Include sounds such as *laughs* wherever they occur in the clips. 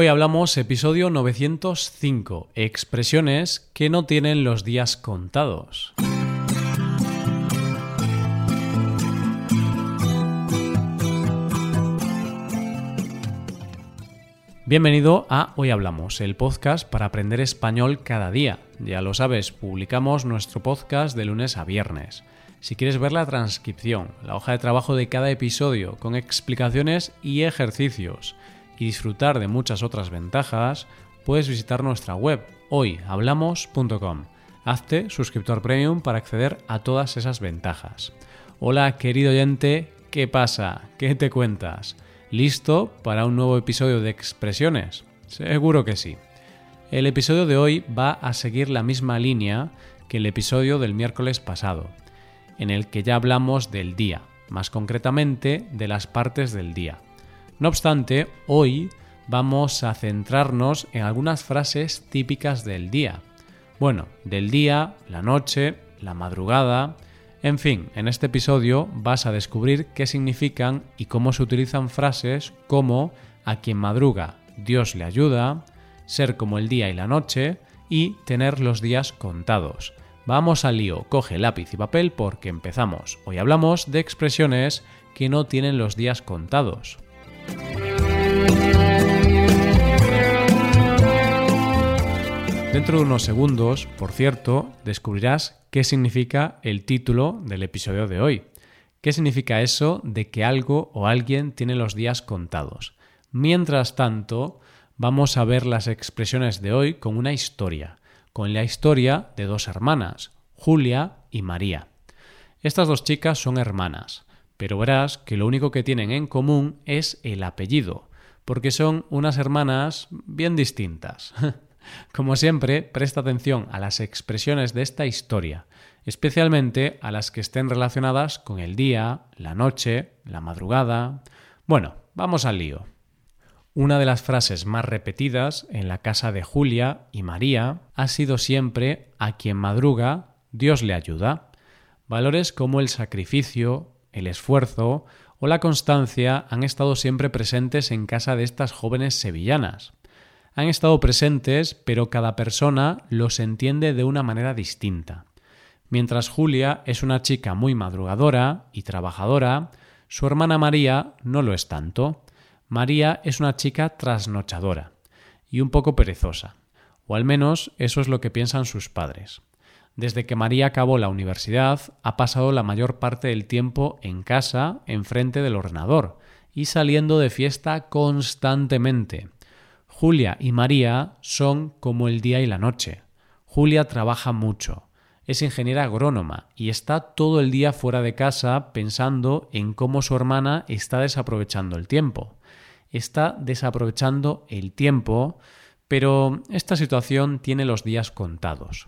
Hoy hablamos episodio 905, expresiones que no tienen los días contados. Bienvenido a Hoy Hablamos, el podcast para aprender español cada día. Ya lo sabes, publicamos nuestro podcast de lunes a viernes. Si quieres ver la transcripción, la hoja de trabajo de cada episodio con explicaciones y ejercicios, y disfrutar de muchas otras ventajas, puedes visitar nuestra web hoyhablamos.com. Hazte suscriptor premium para acceder a todas esas ventajas. Hola querido oyente, ¿qué pasa? ¿Qué te cuentas? ¿Listo para un nuevo episodio de expresiones? Seguro que sí. El episodio de hoy va a seguir la misma línea que el episodio del miércoles pasado, en el que ya hablamos del día, más concretamente de las partes del día. No obstante, hoy vamos a centrarnos en algunas frases típicas del día. Bueno, del día, la noche, la madrugada, en fin, en este episodio vas a descubrir qué significan y cómo se utilizan frases como a quien madruga, Dios le ayuda, ser como el día y la noche y tener los días contados. Vamos al lío, coge lápiz y papel porque empezamos. Hoy hablamos de expresiones que no tienen los días contados. Dentro de unos segundos, por cierto, descubrirás qué significa el título del episodio de hoy. ¿Qué significa eso de que algo o alguien tiene los días contados? Mientras tanto, vamos a ver las expresiones de hoy con una historia, con la historia de dos hermanas, Julia y María. Estas dos chicas son hermanas, pero verás que lo único que tienen en común es el apellido, porque son unas hermanas bien distintas. *laughs* Como siempre, presta atención a las expresiones de esta historia, especialmente a las que estén relacionadas con el día, la noche, la madrugada. Bueno, vamos al lío. Una de las frases más repetidas en la casa de Julia y María ha sido siempre a quien madruga, Dios le ayuda. Valores como el sacrificio, el esfuerzo o la constancia han estado siempre presentes en casa de estas jóvenes sevillanas. Han estado presentes, pero cada persona los entiende de una manera distinta. Mientras Julia es una chica muy madrugadora y trabajadora, su hermana María no lo es tanto. María es una chica trasnochadora y un poco perezosa, o al menos eso es lo que piensan sus padres. Desde que María acabó la universidad, ha pasado la mayor parte del tiempo en casa, enfrente del ordenador, y saliendo de fiesta constantemente. Julia y María son como el día y la noche. Julia trabaja mucho, es ingeniera agrónoma y está todo el día fuera de casa pensando en cómo su hermana está desaprovechando el tiempo. Está desaprovechando el tiempo, pero esta situación tiene los días contados.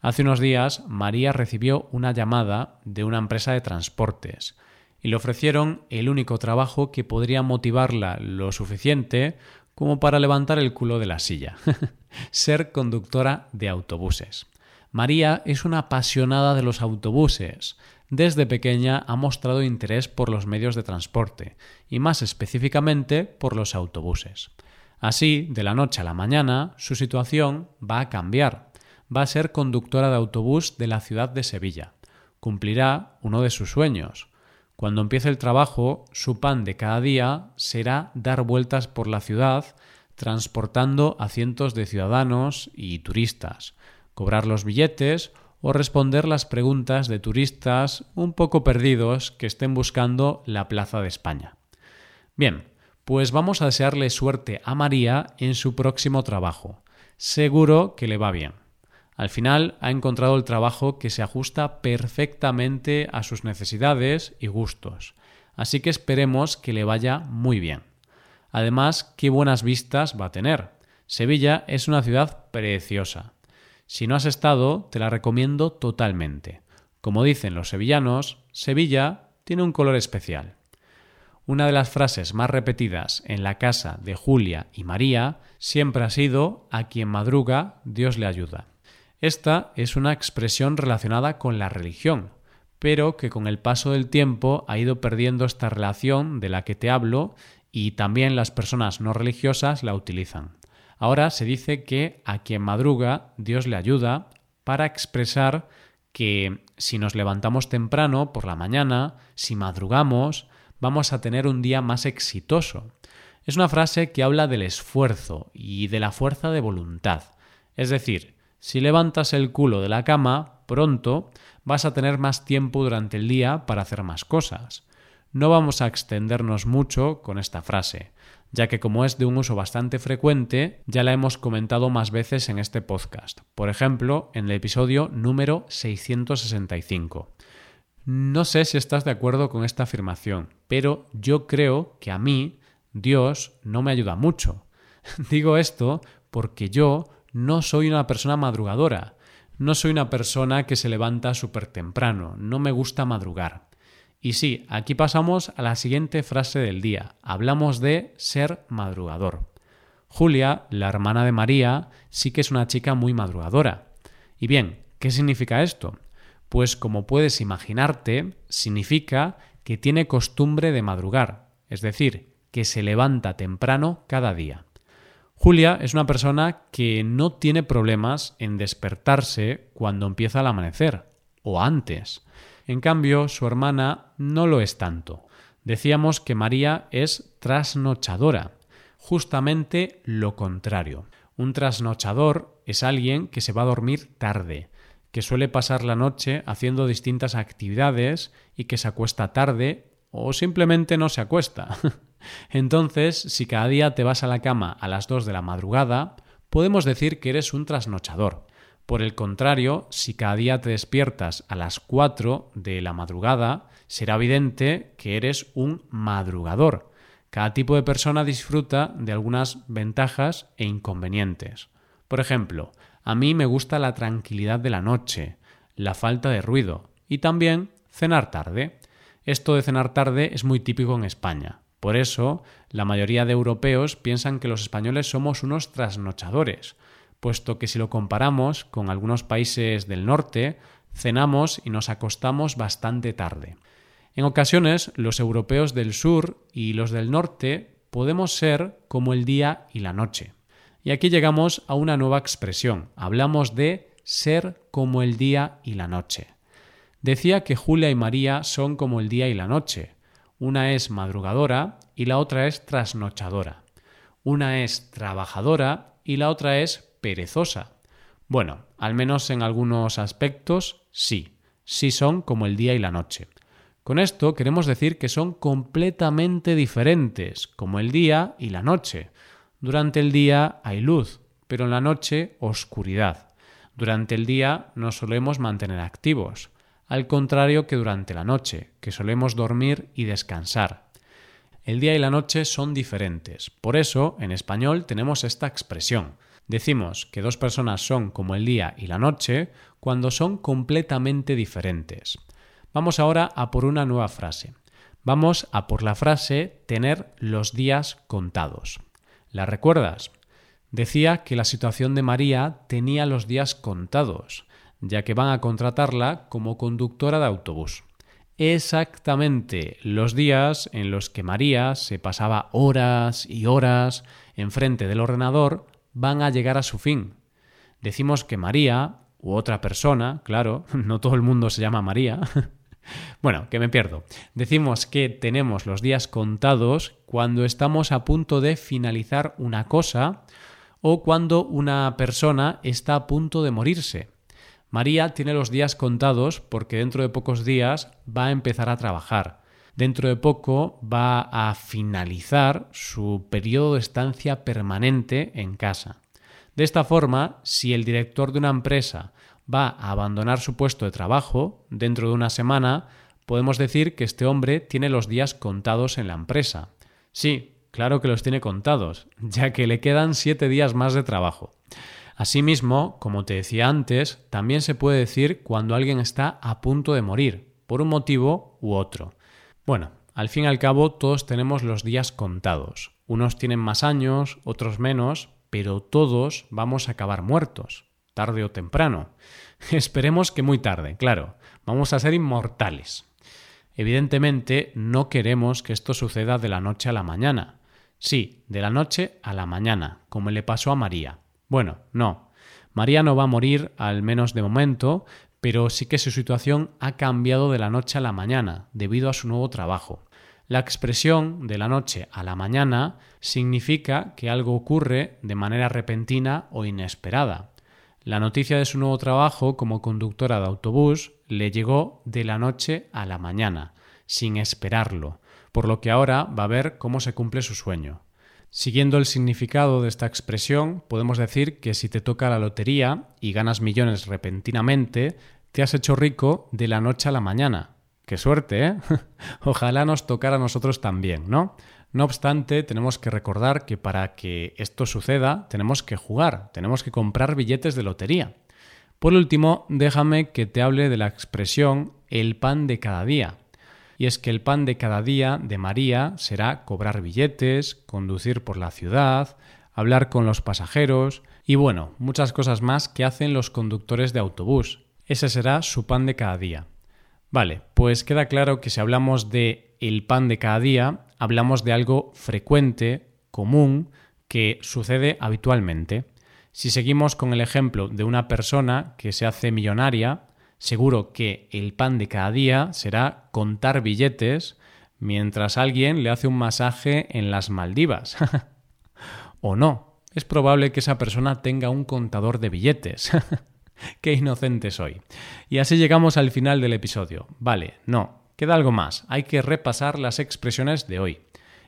Hace unos días María recibió una llamada de una empresa de transportes y le ofrecieron el único trabajo que podría motivarla lo suficiente como para levantar el culo de la silla, *laughs* ser conductora de autobuses. María es una apasionada de los autobuses. Desde pequeña ha mostrado interés por los medios de transporte y más específicamente por los autobuses. Así, de la noche a la mañana, su situación va a cambiar va a ser conductora de autobús de la ciudad de Sevilla. Cumplirá uno de sus sueños. Cuando empiece el trabajo, su pan de cada día será dar vueltas por la ciudad transportando a cientos de ciudadanos y turistas, cobrar los billetes o responder las preguntas de turistas un poco perdidos que estén buscando la Plaza de España. Bien, pues vamos a desearle suerte a María en su próximo trabajo. Seguro que le va bien. Al final ha encontrado el trabajo que se ajusta perfectamente a sus necesidades y gustos, así que esperemos que le vaya muy bien. Además, qué buenas vistas va a tener. Sevilla es una ciudad preciosa. Si no has estado, te la recomiendo totalmente. Como dicen los sevillanos, Sevilla tiene un color especial. Una de las frases más repetidas en la casa de Julia y María siempre ha sido a quien madruga Dios le ayuda. Esta es una expresión relacionada con la religión, pero que con el paso del tiempo ha ido perdiendo esta relación de la que te hablo y también las personas no religiosas la utilizan. Ahora se dice que a quien madruga Dios le ayuda para expresar que si nos levantamos temprano por la mañana, si madrugamos, vamos a tener un día más exitoso. Es una frase que habla del esfuerzo y de la fuerza de voluntad. Es decir, si levantas el culo de la cama, pronto vas a tener más tiempo durante el día para hacer más cosas. No vamos a extendernos mucho con esta frase, ya que como es de un uso bastante frecuente, ya la hemos comentado más veces en este podcast, por ejemplo, en el episodio número 665. No sé si estás de acuerdo con esta afirmación, pero yo creo que a mí Dios no me ayuda mucho. *laughs* Digo esto porque yo no soy una persona madrugadora, no soy una persona que se levanta súper temprano, no me gusta madrugar. Y sí, aquí pasamos a la siguiente frase del día. Hablamos de ser madrugador. Julia, la hermana de María, sí que es una chica muy madrugadora. Y bien, ¿qué significa esto? Pues como puedes imaginarte, significa que tiene costumbre de madrugar, es decir, que se levanta temprano cada día. Julia es una persona que no tiene problemas en despertarse cuando empieza el amanecer, o antes. En cambio, su hermana no lo es tanto. Decíamos que María es trasnochadora, justamente lo contrario. Un trasnochador es alguien que se va a dormir tarde, que suele pasar la noche haciendo distintas actividades y que se acuesta tarde o simplemente no se acuesta. *laughs* Entonces, si cada día te vas a la cama a las 2 de la madrugada, podemos decir que eres un trasnochador. Por el contrario, si cada día te despiertas a las 4 de la madrugada, será evidente que eres un madrugador. Cada tipo de persona disfruta de algunas ventajas e inconvenientes. Por ejemplo, a mí me gusta la tranquilidad de la noche, la falta de ruido y también cenar tarde. Esto de cenar tarde es muy típico en España. Por eso, la mayoría de europeos piensan que los españoles somos unos trasnochadores puesto que si lo comparamos con algunos países del norte, cenamos y nos acostamos bastante tarde. En ocasiones, los europeos del sur y los del norte podemos ser como el día y la noche. Y aquí llegamos a una nueva expresión. Hablamos de ser como el día y la noche. Decía que Julia y María son como el día y la noche. Una es madrugadora y la otra es trasnochadora. Una es trabajadora y la otra es perezosa. Bueno, al menos en algunos aspectos sí, sí son como el día y la noche. Con esto queremos decir que son completamente diferentes, como el día y la noche. Durante el día hay luz, pero en la noche oscuridad. Durante el día nos solemos mantener activos, al contrario que durante la noche, que solemos dormir y descansar. El día y la noche son diferentes, por eso en español tenemos esta expresión. Decimos que dos personas son como el día y la noche cuando son completamente diferentes. Vamos ahora a por una nueva frase. Vamos a por la frase tener los días contados. ¿La recuerdas? Decía que la situación de María tenía los días contados, ya que van a contratarla como conductora de autobús. Exactamente los días en los que María se pasaba horas y horas enfrente del ordenador van a llegar a su fin. Decimos que María, u otra persona, claro, *laughs* no todo el mundo se llama María. *laughs* bueno, que me pierdo. Decimos que tenemos los días contados cuando estamos a punto de finalizar una cosa o cuando una persona está a punto de morirse. María tiene los días contados porque dentro de pocos días va a empezar a trabajar. Dentro de poco va a finalizar su periodo de estancia permanente en casa. De esta forma, si el director de una empresa va a abandonar su puesto de trabajo dentro de una semana, podemos decir que este hombre tiene los días contados en la empresa. Sí, claro que los tiene contados, ya que le quedan siete días más de trabajo. Asimismo, como te decía antes, también se puede decir cuando alguien está a punto de morir, por un motivo u otro. Bueno, al fin y al cabo todos tenemos los días contados. Unos tienen más años, otros menos, pero todos vamos a acabar muertos, tarde o temprano. *laughs* Esperemos que muy tarde, claro. Vamos a ser inmortales. Evidentemente no queremos que esto suceda de la noche a la mañana. Sí, de la noche a la mañana, como le pasó a María. Bueno, no. María no va a morir, al menos de momento, pero sí que su situación ha cambiado de la noche a la mañana, debido a su nuevo trabajo. La expresión de la noche a la mañana significa que algo ocurre de manera repentina o inesperada. La noticia de su nuevo trabajo como conductora de autobús le llegó de la noche a la mañana, sin esperarlo, por lo que ahora va a ver cómo se cumple su sueño. Siguiendo el significado de esta expresión, podemos decir que si te toca la lotería y ganas millones repentinamente, te has hecho rico de la noche a la mañana, Qué suerte, ¿eh? *laughs* Ojalá nos tocara a nosotros también, ¿no? No obstante, tenemos que recordar que para que esto suceda tenemos que jugar, tenemos que comprar billetes de lotería. Por último, déjame que te hable de la expresión el pan de cada día. Y es que el pan de cada día de María será cobrar billetes, conducir por la ciudad, hablar con los pasajeros y bueno, muchas cosas más que hacen los conductores de autobús. Ese será su pan de cada día. Vale, pues queda claro que si hablamos de el pan de cada día, hablamos de algo frecuente, común, que sucede habitualmente. Si seguimos con el ejemplo de una persona que se hace millonaria, seguro que el pan de cada día será contar billetes mientras alguien le hace un masaje en las Maldivas. *laughs* o no, es probable que esa persona tenga un contador de billetes. *laughs* Qué inocente soy. Y así llegamos al final del episodio. Vale, no, queda algo más. Hay que repasar las expresiones de hoy.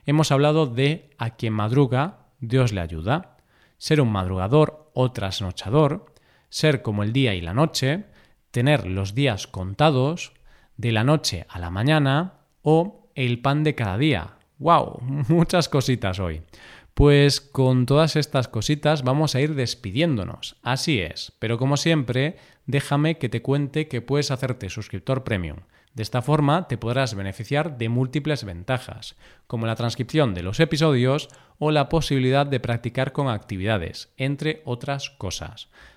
Hemos hablado de a quien madruga, Dios le ayuda, ser un madrugador o trasnochador, ser como el día y la noche, tener los días contados, de la noche a la mañana o el pan de cada día. ¡Wow! *laughs* Muchas cositas hoy. Pues con todas estas cositas vamos a ir despidiéndonos. Así es, pero como siempre, déjame que te cuente que puedes hacerte suscriptor premium. De esta forma te podrás beneficiar de múltiples ventajas, como la transcripción de los episodios o la posibilidad de practicar con actividades, entre otras cosas.